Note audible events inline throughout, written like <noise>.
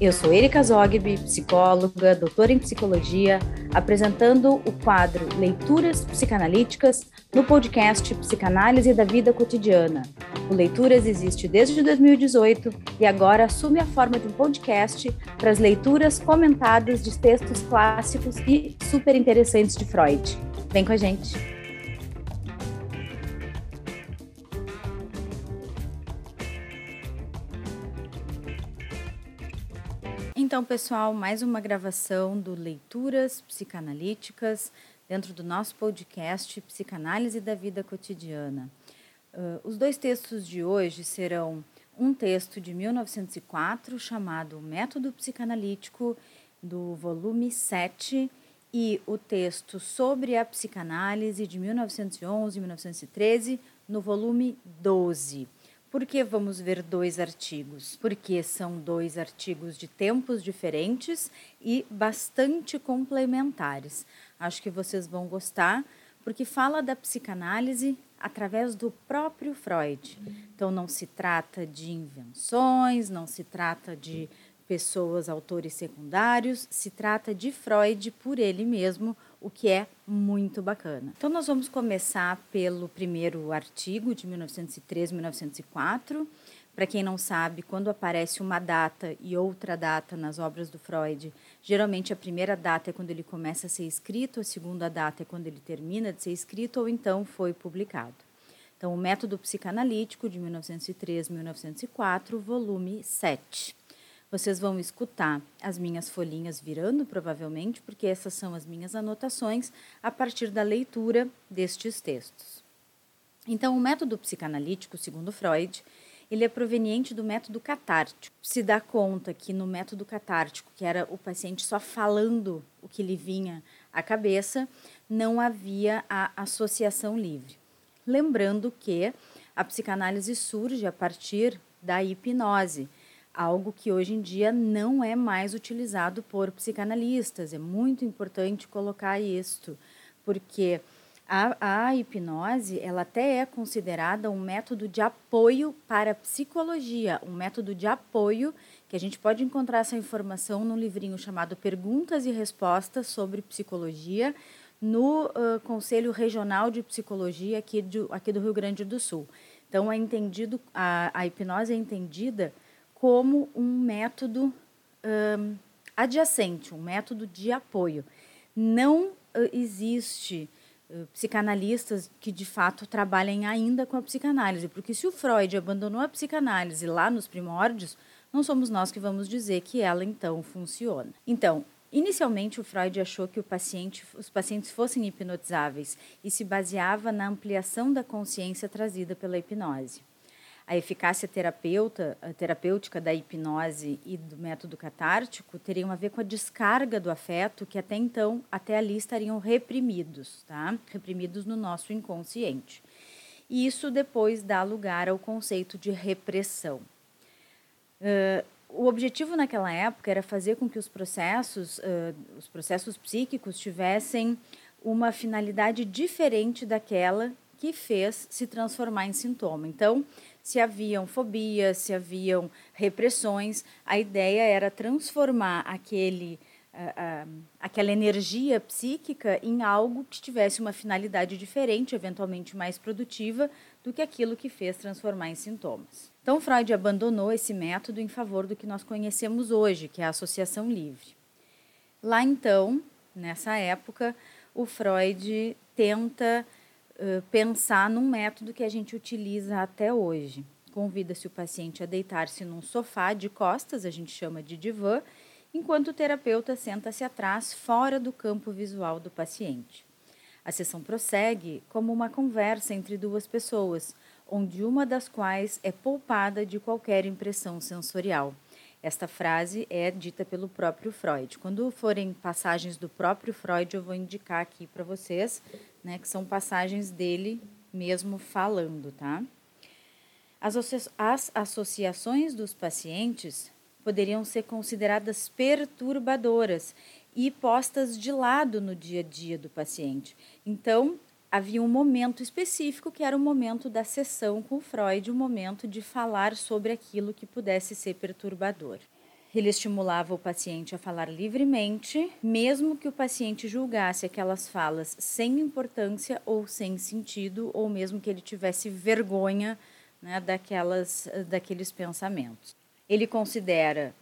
Eu sou Erika Zogby, psicóloga, doutora em psicologia, apresentando o quadro Leituras Psicanalíticas no podcast Psicanálise da Vida Cotidiana. O Leituras existe desde 2018 e agora assume a forma de um podcast para as leituras comentadas de textos clássicos e super interessantes de Freud. Vem com a gente! Então, pessoal, mais uma gravação do Leituras Psicanalíticas dentro do nosso podcast Psicanálise da Vida Cotidiana. Uh, os dois textos de hoje serão um texto de 1904 chamado Método Psicanalítico, do volume 7, e o texto sobre a psicanálise de 1911 e 1913, no volume 12. Por que vamos ver dois artigos? Porque são dois artigos de tempos diferentes e bastante complementares. Acho que vocês vão gostar, porque fala da psicanálise através do próprio Freud. Então, não se trata de invenções, não se trata de pessoas, autores secundários, se trata de Freud por ele mesmo, o que é muito bacana. Então, nós vamos começar pelo primeiro artigo de 1903-1904. Para quem não sabe, quando aparece uma data e outra data nas obras do Freud, geralmente a primeira data é quando ele começa a ser escrito, a segunda data é quando ele termina de ser escrito ou então foi publicado. Então, o Método Psicanalítico de 1903-1904, volume 7. Vocês vão escutar as minhas folhinhas virando, provavelmente, porque essas são as minhas anotações a partir da leitura destes textos. Então, o método psicanalítico, segundo Freud, ele é proveniente do método catártico. Se dá conta que no método catártico, que era o paciente só falando o que lhe vinha à cabeça, não havia a associação livre. Lembrando que a psicanálise surge a partir da hipnose, algo que hoje em dia não é mais utilizado por psicanalistas. É muito importante colocar isto, porque a, a, hipnose ela até é considerada um método de apoio para a psicologia, um método de apoio que a gente pode encontrar essa informação no livrinho chamado Perguntas e Respostas sobre Psicologia, no uh, Conselho Regional de Psicologia aqui, de, aqui do Rio Grande do Sul. Então, é entendido, a, a hipnose é entendida como um método um, adjacente, um método de apoio. Não uh, existe uh, psicanalistas que de fato trabalhem ainda com a psicanálise, porque se o Freud abandonou a psicanálise lá nos primórdios, não somos nós que vamos dizer que ela então funciona. Então, Inicialmente, o Freud achou que paciente, os pacientes fossem hipnotizáveis e se baseava na ampliação da consciência trazida pela hipnose a eficácia terapeuta, a terapêutica da hipnose e do método catártico teriam a ver com a descarga do afeto que até então, até ali estariam reprimidos, tá? Reprimidos no nosso inconsciente. E isso depois dá lugar ao conceito de repressão. Uh, o objetivo naquela época era fazer com que os processos, uh, os processos psíquicos tivessem uma finalidade diferente daquela que fez se transformar em sintoma. Então, se haviam fobias, se haviam repressões, a ideia era transformar aquele, uh, uh, aquela energia psíquica em algo que tivesse uma finalidade diferente, eventualmente mais produtiva, do que aquilo que fez transformar em sintomas. Então, Freud abandonou esse método em favor do que nós conhecemos hoje, que é a associação livre. Lá então, nessa época, o Freud tenta pensar num método que a gente utiliza até hoje. Convida-se o paciente a deitar-se num sofá de costas, a gente chama de divã, enquanto o terapeuta senta-se atrás, fora do campo visual do paciente. A sessão prossegue como uma conversa entre duas pessoas, onde uma das quais é poupada de qualquer impressão sensorial. Esta frase é dita pelo próprio Freud. Quando forem passagens do próprio Freud, eu vou indicar aqui para vocês, né, que são passagens dele mesmo falando, tá? As, as associações dos pacientes poderiam ser consideradas perturbadoras e postas de lado no dia a dia do paciente. Então, havia um momento específico que era o momento da sessão com Freud, o momento de falar sobre aquilo que pudesse ser perturbador. ele estimulava o paciente a falar livremente, mesmo que o paciente julgasse aquelas falas sem importância ou sem sentido, ou mesmo que ele tivesse vergonha né, daquelas, daqueles pensamentos. Ele considera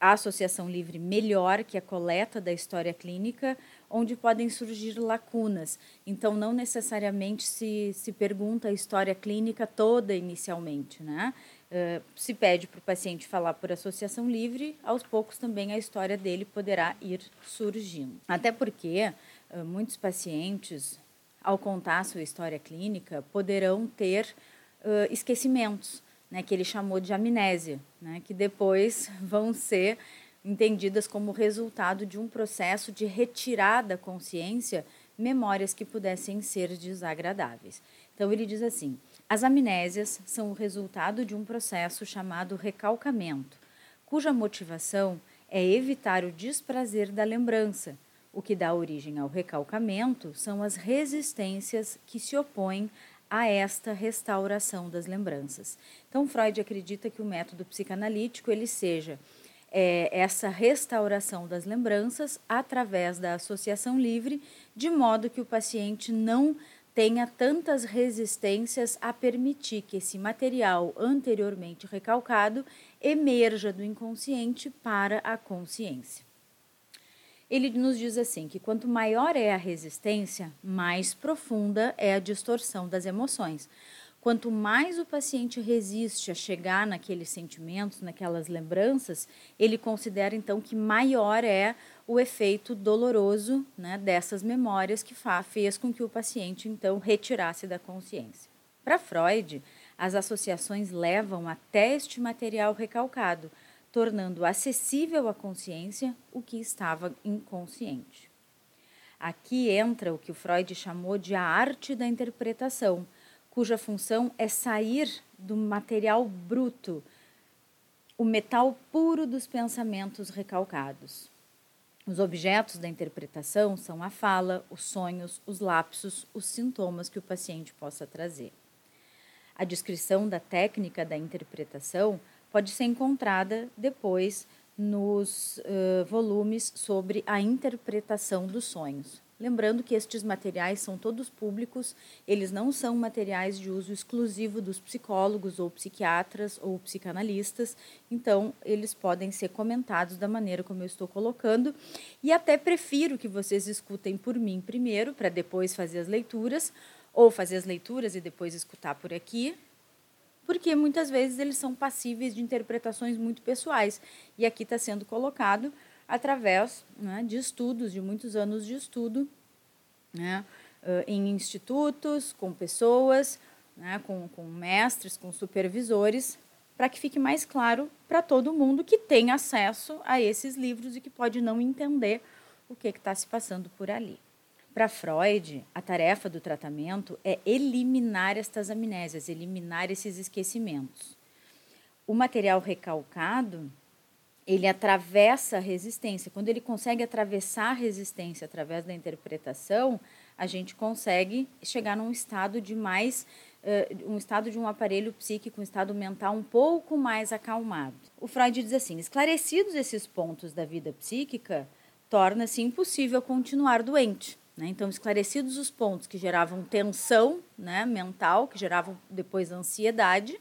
a associação livre melhor que a coleta da história clínica, onde podem surgir lacunas. Então, não necessariamente se, se pergunta a história clínica toda inicialmente, né? Uh, se pede para o paciente falar por associação livre, aos poucos também a história dele poderá ir surgindo. Até porque uh, muitos pacientes, ao contar sua história clínica, poderão ter uh, esquecimentos, né, que ele chamou de amnésia, né, que depois vão ser entendidas como resultado de um processo de retirar da consciência memórias que pudessem ser desagradáveis. Então ele diz assim: as amnésias são o resultado de um processo chamado recalcamento, cuja motivação é evitar o desprazer da lembrança. O que dá origem ao recalcamento são as resistências que se opõem a esta restauração das lembranças. Então Freud acredita que o método psicanalítico ele seja é, essa restauração das lembranças através da associação livre, de modo que o paciente não tenha tantas resistências a permitir que esse material anteriormente recalcado emerja do inconsciente para a consciência. Ele nos diz assim que quanto maior é a resistência, mais profunda é a distorção das emoções. Quanto mais o paciente resiste a chegar naqueles sentimentos, naquelas lembranças, ele considera então que maior é o efeito doloroso né, dessas memórias que fez com que o paciente então retirasse da consciência. Para Freud, as associações levam até este material recalcado, tornando acessível à consciência o que estava inconsciente. Aqui entra o que o Freud chamou de a arte da interpretação cuja função é sair do material bruto, o metal puro dos pensamentos recalcados. Os objetos da interpretação são a fala, os sonhos, os lapsos, os sintomas que o paciente possa trazer. A descrição da técnica da interpretação pode ser encontrada depois nos uh, volumes sobre a interpretação dos sonhos. Lembrando que estes materiais são todos públicos, eles não são materiais de uso exclusivo dos psicólogos ou psiquiatras ou psicanalistas, então eles podem ser comentados da maneira como eu estou colocando. E até prefiro que vocês escutem por mim primeiro, para depois fazer as leituras, ou fazer as leituras e depois escutar por aqui, porque muitas vezes eles são passíveis de interpretações muito pessoais. E aqui está sendo colocado através né, de estudos, de muitos anos de estudo, né, em institutos, com pessoas, né, com, com mestres, com supervisores, para que fique mais claro para todo mundo que tem acesso a esses livros e que pode não entender o que está se passando por ali. Para Freud, a tarefa do tratamento é eliminar estas amnésias, eliminar esses esquecimentos. O material recalcado ele atravessa a resistência. Quando ele consegue atravessar a resistência através da interpretação, a gente consegue chegar num estado de mais uh, um estado de um aparelho psíquico, um estado mental um pouco mais acalmado. O Freud diz assim: esclarecidos esses pontos da vida psíquica, torna-se impossível continuar doente. Né? Então, esclarecidos os pontos que geravam tensão né, mental, que geravam depois ansiedade,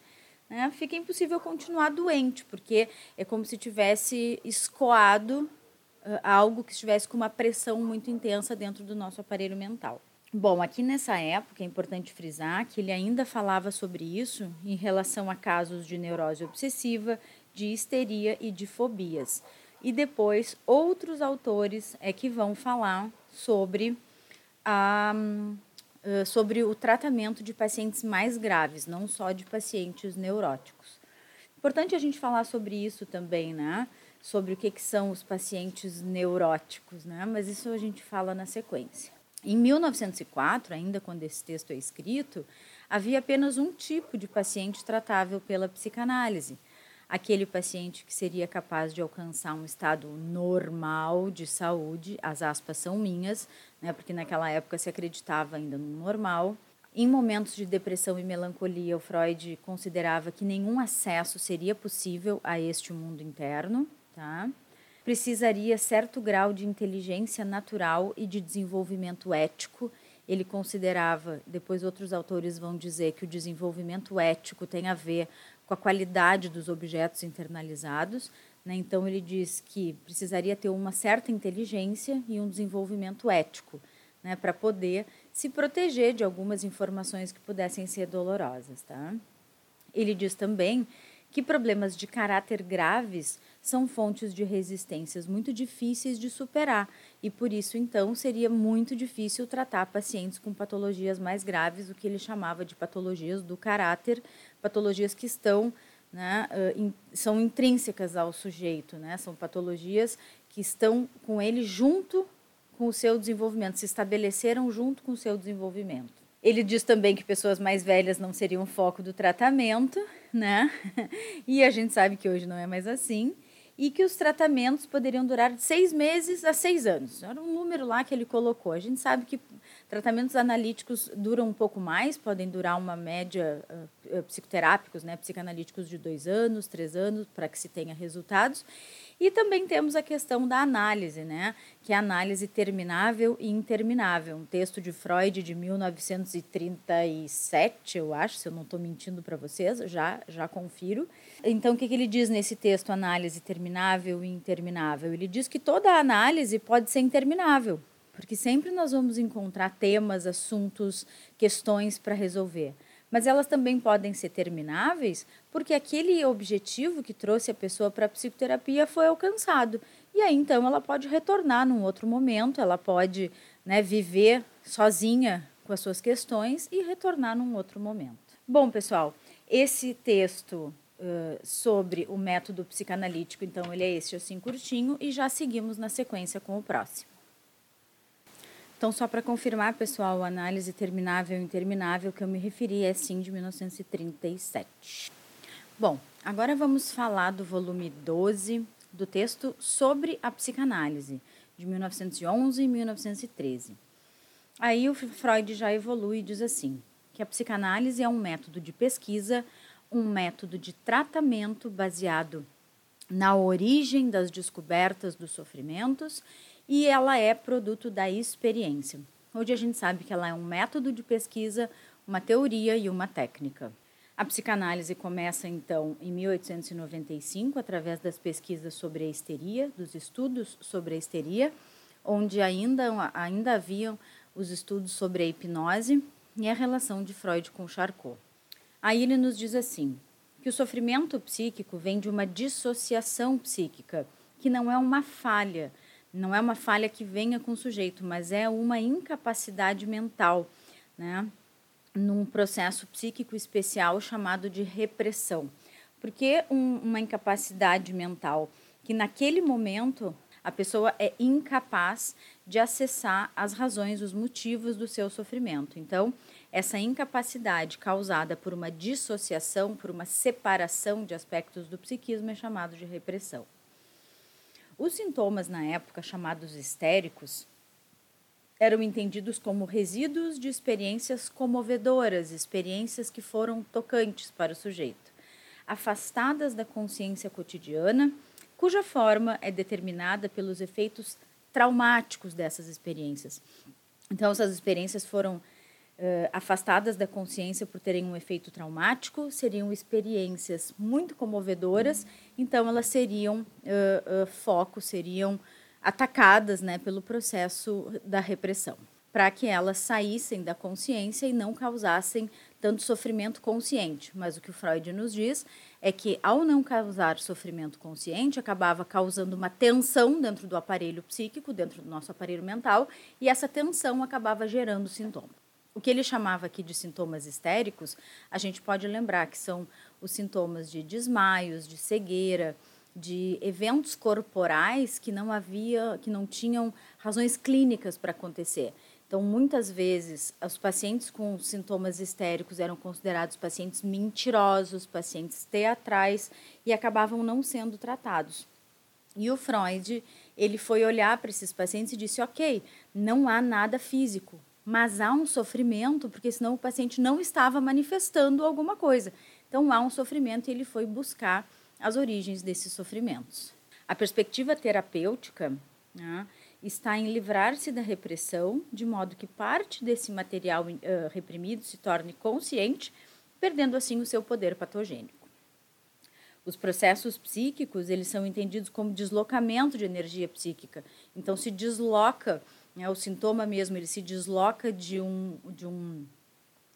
né, fica impossível continuar doente, porque é como se tivesse escoado uh, algo que estivesse com uma pressão muito intensa dentro do nosso aparelho mental. Bom, aqui nessa época é importante frisar que ele ainda falava sobre isso em relação a casos de neurose obsessiva, de histeria e de fobias. E depois outros autores é que vão falar sobre a sobre o tratamento de pacientes mais graves, não só de pacientes neuróticos. Importante a gente falar sobre isso também, né? Sobre o que, que são os pacientes neuróticos, né? Mas isso a gente fala na sequência. Em 1904, ainda quando esse texto é escrito, havia apenas um tipo de paciente tratável pela psicanálise, aquele paciente que seria capaz de alcançar um estado normal de saúde, as aspas são minhas, né, porque naquela época se acreditava ainda no normal. Em momentos de depressão e melancolia, o Freud considerava que nenhum acesso seria possível a este mundo interno. tá? Precisaria certo grau de inteligência natural e de desenvolvimento ético. Ele considerava, depois outros autores vão dizer que o desenvolvimento ético tem a ver com a qualidade dos objetos internalizados. Né? Então, ele diz que precisaria ter uma certa inteligência e um desenvolvimento ético né? para poder se proteger de algumas informações que pudessem ser dolorosas. Tá? Ele diz também que problemas de caráter graves são fontes de resistências muito difíceis de superar e por isso então seria muito difícil tratar pacientes com patologias mais graves, o que ele chamava de patologias do caráter, patologias que estão né, são intrínsecas ao sujeito, né, são patologias que estão com ele junto com o seu desenvolvimento, se estabeleceram junto com o seu desenvolvimento. Ele diz também que pessoas mais velhas não seriam foco do tratamento, né? <laughs> E a gente sabe que hoje não é mais assim. E que os tratamentos poderiam durar de seis meses a seis anos. Era um número lá que ele colocou. A gente sabe que tratamentos analíticos duram um pouco mais, podem durar uma média uh, psicoterápicos, né, psicanalíticos de dois anos, três anos, para que se tenha resultados. E também temos a questão da análise, né? que é a análise terminável e interminável, um texto de Freud de 1937, eu acho, se eu não estou mentindo para vocês, já, já confiro. Então, o que, que ele diz nesse texto, análise terminável e interminável? Ele diz que toda análise pode ser interminável, porque sempre nós vamos encontrar temas, assuntos, questões para resolver mas elas também podem ser termináveis porque aquele objetivo que trouxe a pessoa para a psicoterapia foi alcançado. E aí então ela pode retornar num outro momento, ela pode né, viver sozinha com as suas questões e retornar num outro momento. Bom, pessoal, esse texto uh, sobre o método psicanalítico, então ele é este assim curtinho e já seguimos na sequência com o próximo. Então, só para confirmar, pessoal, a análise terminável e interminável que eu me referi é sim de 1937. Bom, agora vamos falar do volume 12 do texto sobre a psicanálise, de 1911 e 1913. Aí o Freud já evolui e diz assim: que a psicanálise é um método de pesquisa, um método de tratamento baseado na origem das descobertas dos sofrimentos e ela é produto da experiência. Hoje a gente sabe que ela é um método de pesquisa, uma teoria e uma técnica. A psicanálise começa então em 1895 através das pesquisas sobre a histeria, dos estudos sobre a histeria, onde ainda ainda haviam os estudos sobre a hipnose e a relação de Freud com Charcot. Aí ele nos diz assim: que o sofrimento psíquico vem de uma dissociação psíquica, que não é uma falha, não é uma falha que venha com o sujeito, mas é uma incapacidade mental, né? Num processo psíquico especial chamado de repressão. Porque um, uma incapacidade mental que naquele momento a pessoa é incapaz de acessar as razões, os motivos do seu sofrimento. Então, essa incapacidade causada por uma dissociação, por uma separação de aspectos do psiquismo é chamado de repressão. Os sintomas na época, chamados histéricos, eram entendidos como resíduos de experiências comovedoras, experiências que foram tocantes para o sujeito, afastadas da consciência cotidiana, cuja forma é determinada pelos efeitos traumáticos dessas experiências. Então, essas experiências foram uh, afastadas da consciência por terem um efeito traumático, seriam experiências muito comovedoras, então elas seriam uh, uh, foco, seriam atacadas né, pelo processo da repressão, para que elas saíssem da consciência e não causassem tanto sofrimento consciente. Mas o que o Freud nos diz é que, ao não causar sofrimento consciente, acabava causando uma tensão dentro do aparelho psíquico, dentro do nosso aparelho mental, e essa tensão acabava gerando sintomas. O que ele chamava aqui de sintomas histéricos, a gente pode lembrar que são os sintomas de desmaios, de cegueira, de eventos corporais que não havia, que não tinham razões clínicas para acontecer. Então, muitas vezes, os pacientes com sintomas histéricos eram considerados pacientes mentirosos, pacientes teatrais e acabavam não sendo tratados. E o Freud, ele foi olhar para esses pacientes e disse: "OK, não há nada físico, mas há um sofrimento, porque senão o paciente não estava manifestando alguma coisa. Então há um sofrimento e ele foi buscar as origens desses sofrimentos. A perspectiva terapêutica né, está em livrar-se da repressão, de modo que parte desse material uh, reprimido se torne consciente, perdendo assim o seu poder patogênico. Os processos psíquicos, eles são entendidos como deslocamento de energia psíquica. Então se desloca, né, o sintoma mesmo, ele se desloca de um de um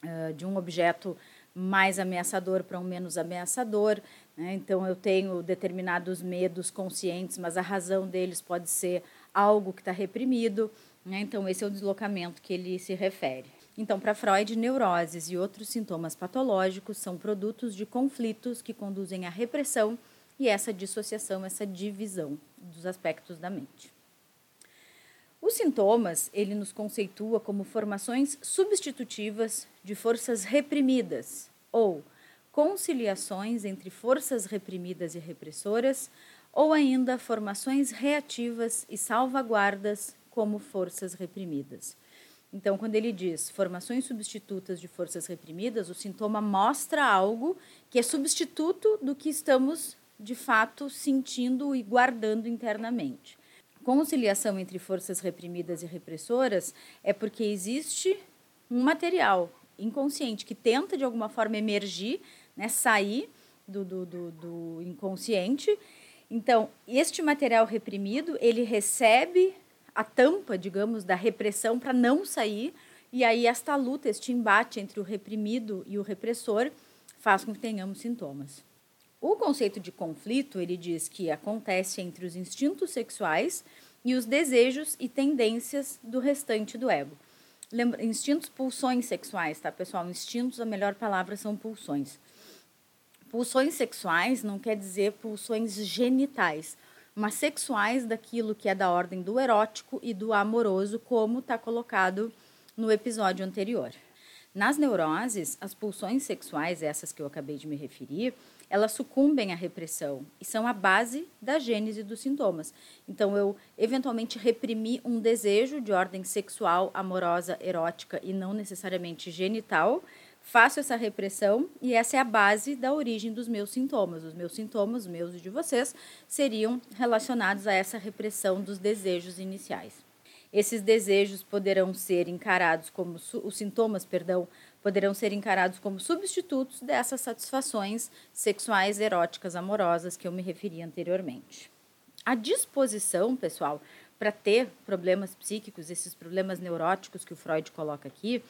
uh, de um objeto mais ameaçador para um menos ameaçador. Né? Então eu tenho determinados medos conscientes, mas a razão deles pode ser algo que está reprimido. Né? Então, esse é o deslocamento que ele se refere. Então, para Freud, neuroses e outros sintomas patológicos são produtos de conflitos que conduzem à repressão e essa dissociação, essa divisão dos aspectos da mente. Os sintomas, ele nos conceitua como formações substitutivas de forças reprimidas ou conciliações entre forças reprimidas e repressoras ou ainda formações reativas e salvaguardas como forças reprimidas. Então, quando ele diz formações substitutas de forças reprimidas, o sintoma mostra algo que é substituto do que estamos de fato sentindo e guardando internamente. Conciliação entre forças reprimidas e repressoras é porque existe um material inconsciente que tenta de alguma forma emergir, né, sair do, do, do, do inconsciente então, este material reprimido, ele recebe a tampa, digamos, da repressão para não sair, e aí esta luta, este embate entre o reprimido e o repressor faz com que tenhamos sintomas. O conceito de conflito, ele diz que acontece entre os instintos sexuais e os desejos e tendências do restante do ego. Lembra, instintos, pulsões sexuais, tá, pessoal? Instintos, a melhor palavra são pulsões. Pulsões sexuais não quer dizer pulsões genitais, mas sexuais daquilo que é da ordem do erótico e do amoroso, como está colocado no episódio anterior. Nas neuroses, as pulsões sexuais, essas que eu acabei de me referir, elas sucumbem à repressão e são a base da gênese dos sintomas. Então, eu eventualmente reprimi um desejo de ordem sexual, amorosa, erótica e não necessariamente genital, faço essa repressão e essa é a base da origem dos meus sintomas. Os meus sintomas, meus e de vocês, seriam relacionados a essa repressão dos desejos iniciais. Esses desejos poderão ser encarados como os sintomas, perdão, poderão ser encarados como substitutos dessas satisfações sexuais, eróticas, amorosas que eu me referi anteriormente. A disposição, pessoal, para ter problemas psíquicos, esses problemas neuróticos que o Freud coloca aqui,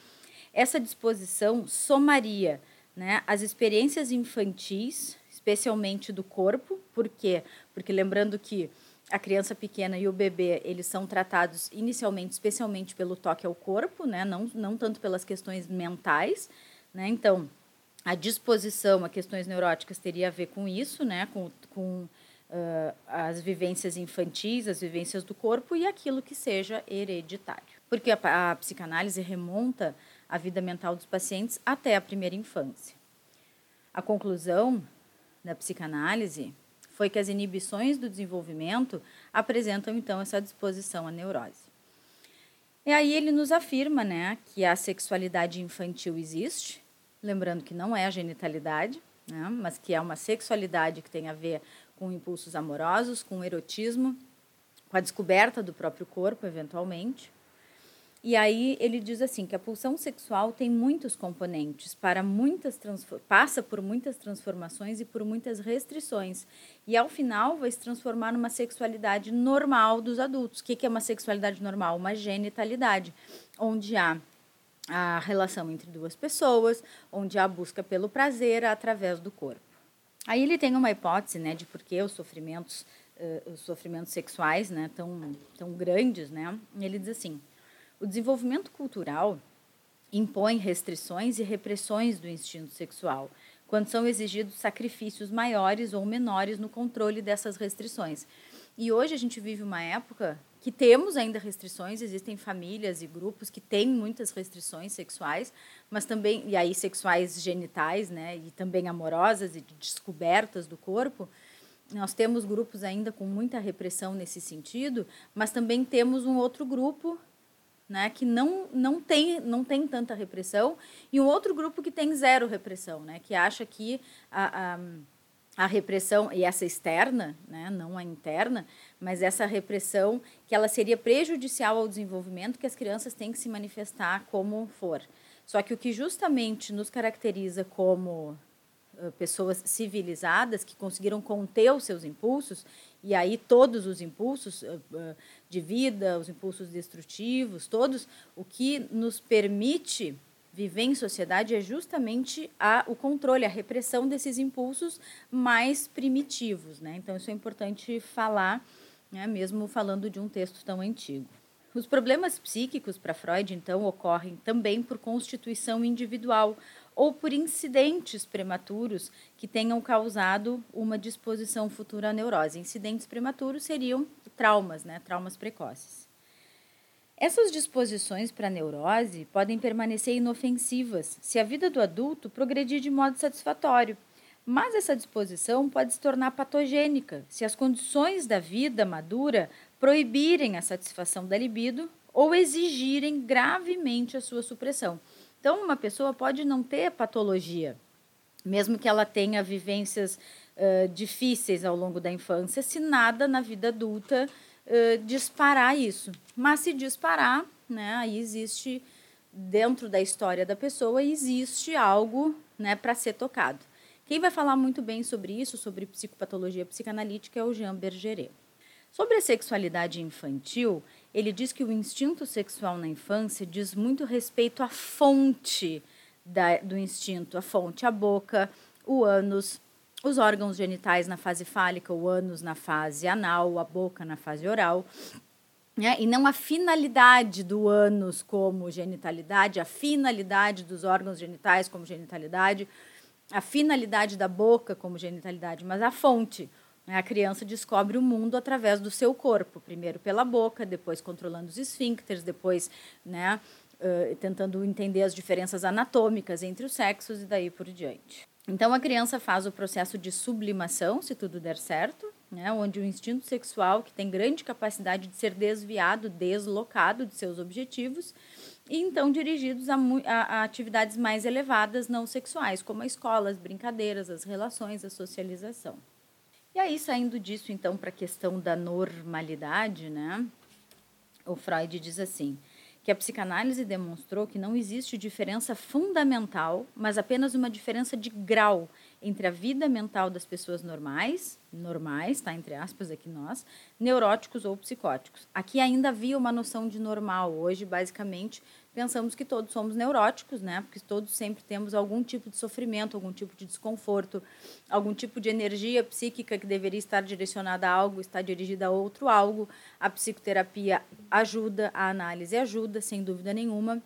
essa disposição somaria né, as experiências infantis, especialmente do corpo, por quê? Porque lembrando que a criança pequena e o bebê, eles são tratados inicialmente, especialmente pelo toque ao corpo, né, não, não tanto pelas questões mentais, né, então a disposição a questões neuróticas teria a ver com isso, né, com, com uh, as vivências infantis, as vivências do corpo e aquilo que seja hereditário. Porque a, a psicanálise remonta a vida mental dos pacientes até a primeira infância. A conclusão da psicanálise foi que as inibições do desenvolvimento apresentam então essa disposição à neurose. E aí ele nos afirma, né, que a sexualidade infantil existe, lembrando que não é a genitalidade, né, mas que é uma sexualidade que tem a ver com impulsos amorosos, com erotismo, com a descoberta do próprio corpo, eventualmente. E aí ele diz assim que a pulsão sexual tem muitos componentes, para muitas passa por muitas transformações e por muitas restrições. E ao final vai se transformar numa sexualidade normal dos adultos. O que é uma sexualidade normal? Uma genitalidade, onde há a relação entre duas pessoas, onde há a busca pelo prazer através do corpo. Aí ele tem uma hipótese, né, de por que os sofrimentos, uh, os sofrimentos sexuais, né, tão tão grandes, né? Ele diz assim: o desenvolvimento cultural impõe restrições e repressões do instinto sexual, quando são exigidos sacrifícios maiores ou menores no controle dessas restrições. E hoje a gente vive uma época que temos ainda restrições, existem famílias e grupos que têm muitas restrições sexuais, mas também e aí sexuais genitais, né, e também amorosas e de descobertas do corpo. Nós temos grupos ainda com muita repressão nesse sentido, mas também temos um outro grupo né, que não, não, tem, não tem tanta repressão, e um outro grupo que tem zero repressão, né, que acha que a, a, a repressão, e essa externa, né, não a interna, mas essa repressão que ela seria prejudicial ao desenvolvimento, que as crianças têm que se manifestar como for. Só que o que justamente nos caracteriza como uh, pessoas civilizadas, que conseguiram conter os seus impulsos, e aí todos os impulsos uh, uh, de vida, os impulsos destrutivos, todos, o que nos permite viver em sociedade é justamente a, o controle, a repressão desses impulsos mais primitivos. Né? Então, isso é importante falar, né, mesmo falando de um texto tão antigo. Os problemas psíquicos para Freud, então, ocorrem também por constituição individual ou por incidentes prematuros que tenham causado uma disposição futura à neurose. Incidentes prematuros seriam traumas, né, traumas precoces. Essas disposições para neurose podem permanecer inofensivas se a vida do adulto progredir de modo satisfatório, mas essa disposição pode se tornar patogênica se as condições da vida madura proibirem a satisfação da libido ou exigirem gravemente a sua supressão. Então, uma pessoa pode não ter patologia, mesmo que ela tenha vivências uh, difíceis ao longo da infância, se nada na vida adulta uh, disparar isso. Mas se disparar, né, aí existe dentro da história da pessoa existe algo, né, para ser tocado. Quem vai falar muito bem sobre isso, sobre psicopatologia psicanalítica, é o Jean Bergeret. Sobre a sexualidade infantil, ele diz que o instinto sexual na infância diz muito respeito à fonte da, do instinto, a fonte, a boca, o ânus, os órgãos genitais na fase fálica, o ânus na fase anal, a boca na fase oral. Né? E não a finalidade do ânus como genitalidade, a finalidade dos órgãos genitais como genitalidade, a finalidade da boca como genitalidade, mas a fonte. Né? A criança descobre o mundo através do seu corpo, primeiro pela boca, depois controlando os esfíncteres, depois né, uh, tentando entender as diferenças anatômicas entre os sexos e daí por diante. Então a criança faz o processo de sublimação, se tudo der certo, né, onde o instinto sexual, que tem grande capacidade de ser desviado, deslocado de seus objetivos, e então dirigidos a, a, a atividades mais elevadas não sexuais, como a escola, as brincadeiras, as relações, a socialização. E aí, saindo disso, então, para a questão da normalidade, né, o Freud diz assim: que a psicanálise demonstrou que não existe diferença fundamental, mas apenas uma diferença de grau entre a vida mental das pessoas normais, normais, tá entre aspas aqui nós, neuróticos ou psicóticos. Aqui ainda havia uma noção de normal. Hoje, basicamente, pensamos que todos somos neuróticos, né? Porque todos sempre temos algum tipo de sofrimento, algum tipo de desconforto, algum tipo de energia psíquica que deveria estar direcionada a algo, está dirigida a outro algo. A psicoterapia ajuda, a análise ajuda, sem dúvida nenhuma.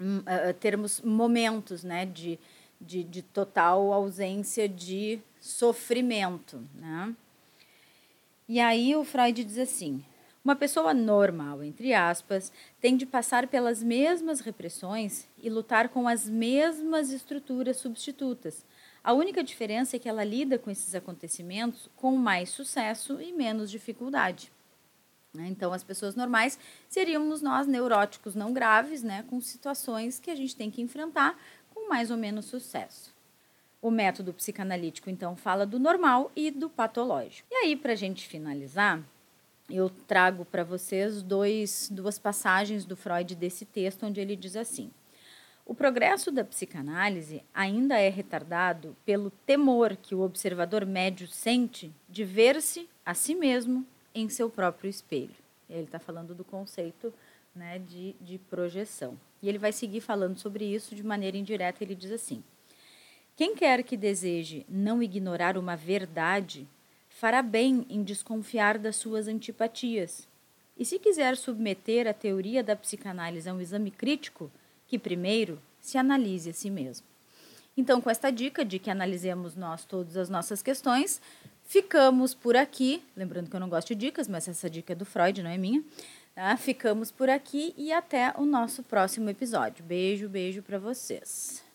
Uh, termos momentos, né, de, de, de total ausência de sofrimento, né? E aí o Freud diz assim: uma pessoa normal, entre aspas, tem de passar pelas mesmas repressões e lutar com as mesmas estruturas substitutas. A única diferença é que ela lida com esses acontecimentos com mais sucesso e menos dificuldade. Então, as pessoas normais seríamos nós, neuróticos não graves, né, com situações que a gente tem que enfrentar com mais ou menos sucesso. O método psicanalítico, então, fala do normal e do patológico. E aí, para a gente finalizar, eu trago para vocês dois, duas passagens do Freud desse texto, onde ele diz assim: O progresso da psicanálise ainda é retardado pelo temor que o observador médio sente de ver-se a si mesmo em seu próprio espelho. Ele está falando do conceito né, de, de projeção. E ele vai seguir falando sobre isso de maneira indireta. Ele diz assim: Quem quer que deseje não ignorar uma verdade fará bem em desconfiar das suas antipatias. E se quiser submeter a teoria da psicanálise a um exame crítico, que primeiro se analise a si mesmo. Então, com esta dica de que analisemos nós todas as nossas questões, ficamos por aqui. Lembrando que eu não gosto de dicas, mas essa dica é do Freud, não é minha. Tá? Ficamos por aqui e até o nosso próximo episódio. Beijo, beijo para vocês.